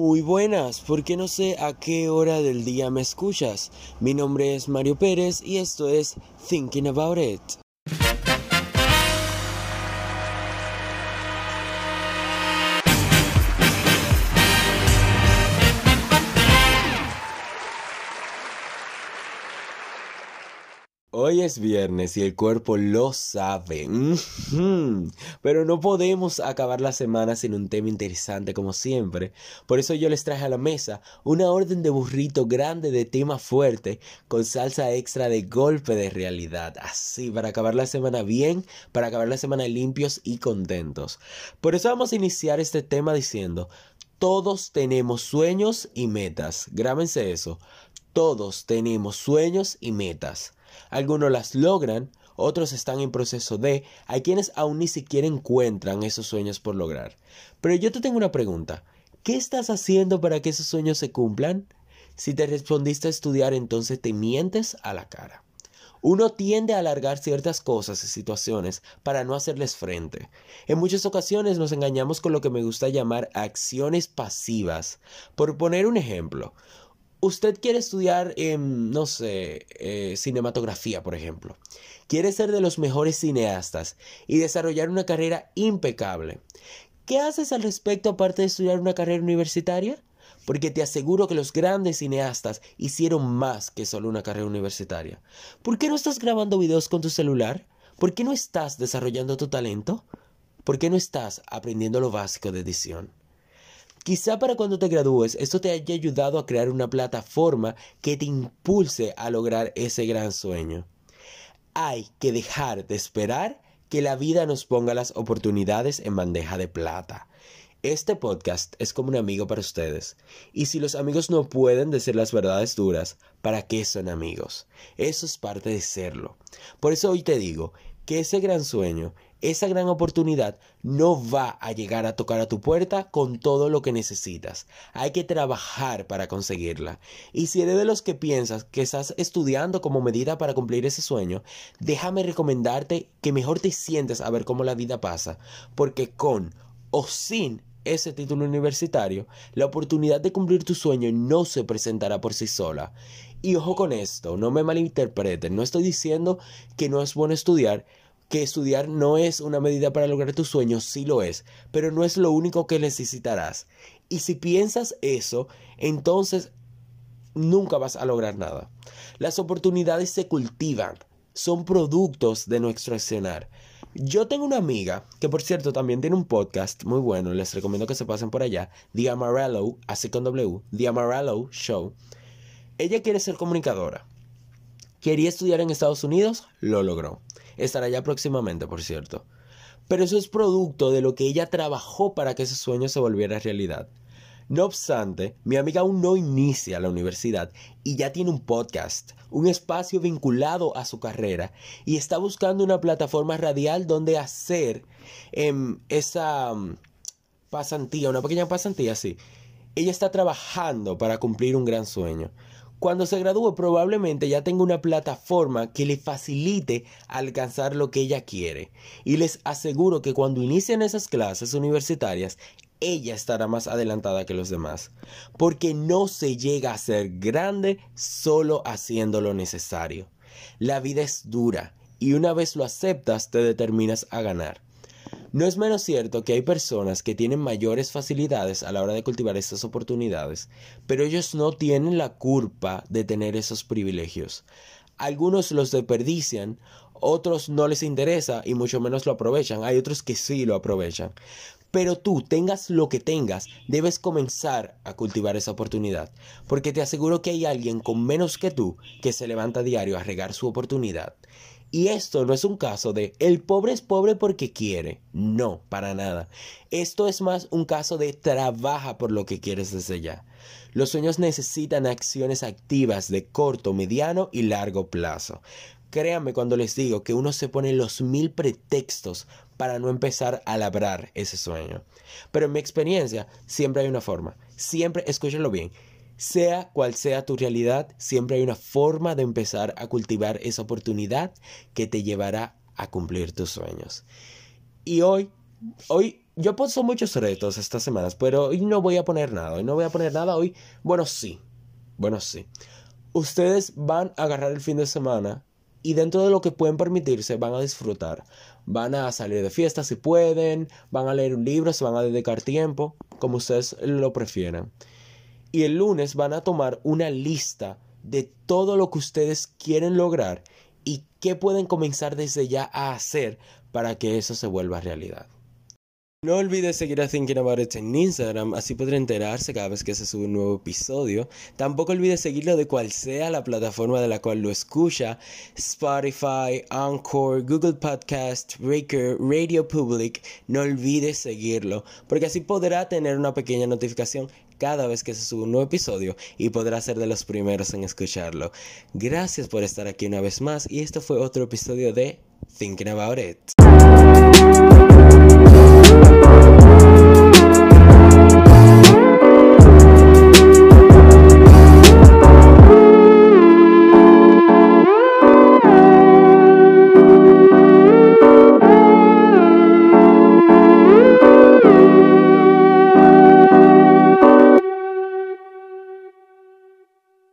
Muy buenas, porque no sé a qué hora del día me escuchas. Mi nombre es Mario Pérez y esto es Thinking About It. Hoy es viernes y el cuerpo lo sabe. Pero no podemos acabar la semana sin un tema interesante como siempre. Por eso yo les traje a la mesa una orden de burrito grande de tema fuerte con salsa extra de golpe de realidad. Así, para acabar la semana bien, para acabar la semana limpios y contentos. Por eso vamos a iniciar este tema diciendo, todos tenemos sueños y metas. Grábense eso. Todos tenemos sueños y metas. Algunos las logran, otros están en proceso de, hay quienes aún ni siquiera encuentran esos sueños por lograr. Pero yo te tengo una pregunta, ¿qué estás haciendo para que esos sueños se cumplan? Si te respondiste a estudiar, entonces te mientes a la cara. Uno tiende a alargar ciertas cosas y situaciones para no hacerles frente. En muchas ocasiones nos engañamos con lo que me gusta llamar acciones pasivas. Por poner un ejemplo, usted quiere estudiar, no sé, eh, cinematografía, por ejemplo. Quiere ser de los mejores cineastas y desarrollar una carrera impecable. ¿Qué haces al respecto aparte de estudiar una carrera universitaria? Porque te aseguro que los grandes cineastas hicieron más que solo una carrera universitaria. ¿Por qué no estás grabando videos con tu celular? ¿Por qué no estás desarrollando tu talento? ¿Por qué no estás aprendiendo lo básico de edición? Quizá para cuando te gradúes esto te haya ayudado a crear una plataforma que te impulse a lograr ese gran sueño. Hay que dejar de esperar que la vida nos ponga las oportunidades en bandeja de plata. Este podcast es como un amigo para ustedes. Y si los amigos no pueden decir las verdades duras, ¿para qué son amigos? Eso es parte de serlo. Por eso hoy te digo que ese gran sueño, esa gran oportunidad no va a llegar a tocar a tu puerta con todo lo que necesitas. Hay que trabajar para conseguirla. Y si eres de los que piensas que estás estudiando como medida para cumplir ese sueño, déjame recomendarte que mejor te sientes a ver cómo la vida pasa, porque con o sin ese título universitario, la oportunidad de cumplir tu sueño no se presentará por sí sola. Y ojo con esto, no me malinterpreten, no estoy diciendo que no es bueno estudiar, que estudiar no es una medida para lograr tus sueños, sí lo es, pero no es lo único que necesitarás. Y si piensas eso, entonces nunca vas a lograr nada. Las oportunidades se cultivan, son productos de nuestro accionar. Yo tengo una amiga que por cierto también tiene un podcast muy bueno, les recomiendo que se pasen por allá, The Amarillo, así con W, The Amarillo Show. Ella quiere ser comunicadora. Quería estudiar en Estados Unidos, lo logró. Estará ya próximamente, por cierto. Pero eso es producto de lo que ella trabajó para que ese sueño se volviera realidad. No obstante, mi amiga aún no inicia la universidad y ya tiene un podcast, un espacio vinculado a su carrera y está buscando una plataforma radial donde hacer em, esa mm, pasantía, una pequeña pasantía, sí. Ella está trabajando para cumplir un gran sueño. Cuando se gradúe probablemente ya tenga una plataforma que le facilite alcanzar lo que ella quiere. Y les aseguro que cuando inicien esas clases universitarias, ella estará más adelantada que los demás. Porque no se llega a ser grande solo haciendo lo necesario. La vida es dura y una vez lo aceptas te determinas a ganar. No es menos cierto que hay personas que tienen mayores facilidades a la hora de cultivar estas oportunidades, pero ellos no tienen la culpa de tener esos privilegios. Algunos los desperdician, otros no les interesa y mucho menos lo aprovechan, hay otros que sí lo aprovechan. Pero tú, tengas lo que tengas, debes comenzar a cultivar esa oportunidad, porque te aseguro que hay alguien con menos que tú que se levanta diario a regar su oportunidad. Y esto no es un caso de el pobre es pobre porque quiere. No, para nada. Esto es más un caso de trabaja por lo que quieres desde ya. Los sueños necesitan acciones activas de corto, mediano y largo plazo. Créanme cuando les digo que uno se pone los mil pretextos para no empezar a labrar ese sueño. Pero en mi experiencia siempre hay una forma. Siempre, escúchenlo bien, sea cual sea tu realidad, siempre hay una forma de empezar a cultivar esa oportunidad que te llevará a cumplir tus sueños. Y hoy, hoy yo puesto muchos retos estas semanas, pero hoy no voy a poner nada. Hoy no voy a poner nada. Hoy, bueno, sí. Bueno, sí. Ustedes van a agarrar el fin de semana y dentro de lo que pueden permitirse van a disfrutar. Van a salir de fiesta si pueden, van a leer un libro, se van a dedicar tiempo, como ustedes lo prefieran. Y el lunes van a tomar una lista de todo lo que ustedes quieren lograr y qué pueden comenzar desde ya a hacer para que eso se vuelva realidad. No olvides seguir a Thinking About It en Instagram, así podrá enterarse cada vez que se sube un nuevo episodio. Tampoco olvides seguirlo de cual sea la plataforma de la cual lo escucha, Spotify, Encore, Google Podcast, Breaker, Radio Public. No olvides seguirlo, porque así podrá tener una pequeña notificación cada vez que se sube un nuevo episodio y podrá ser de los primeros en escucharlo. Gracias por estar aquí una vez más y esto fue otro episodio de Thinking About It.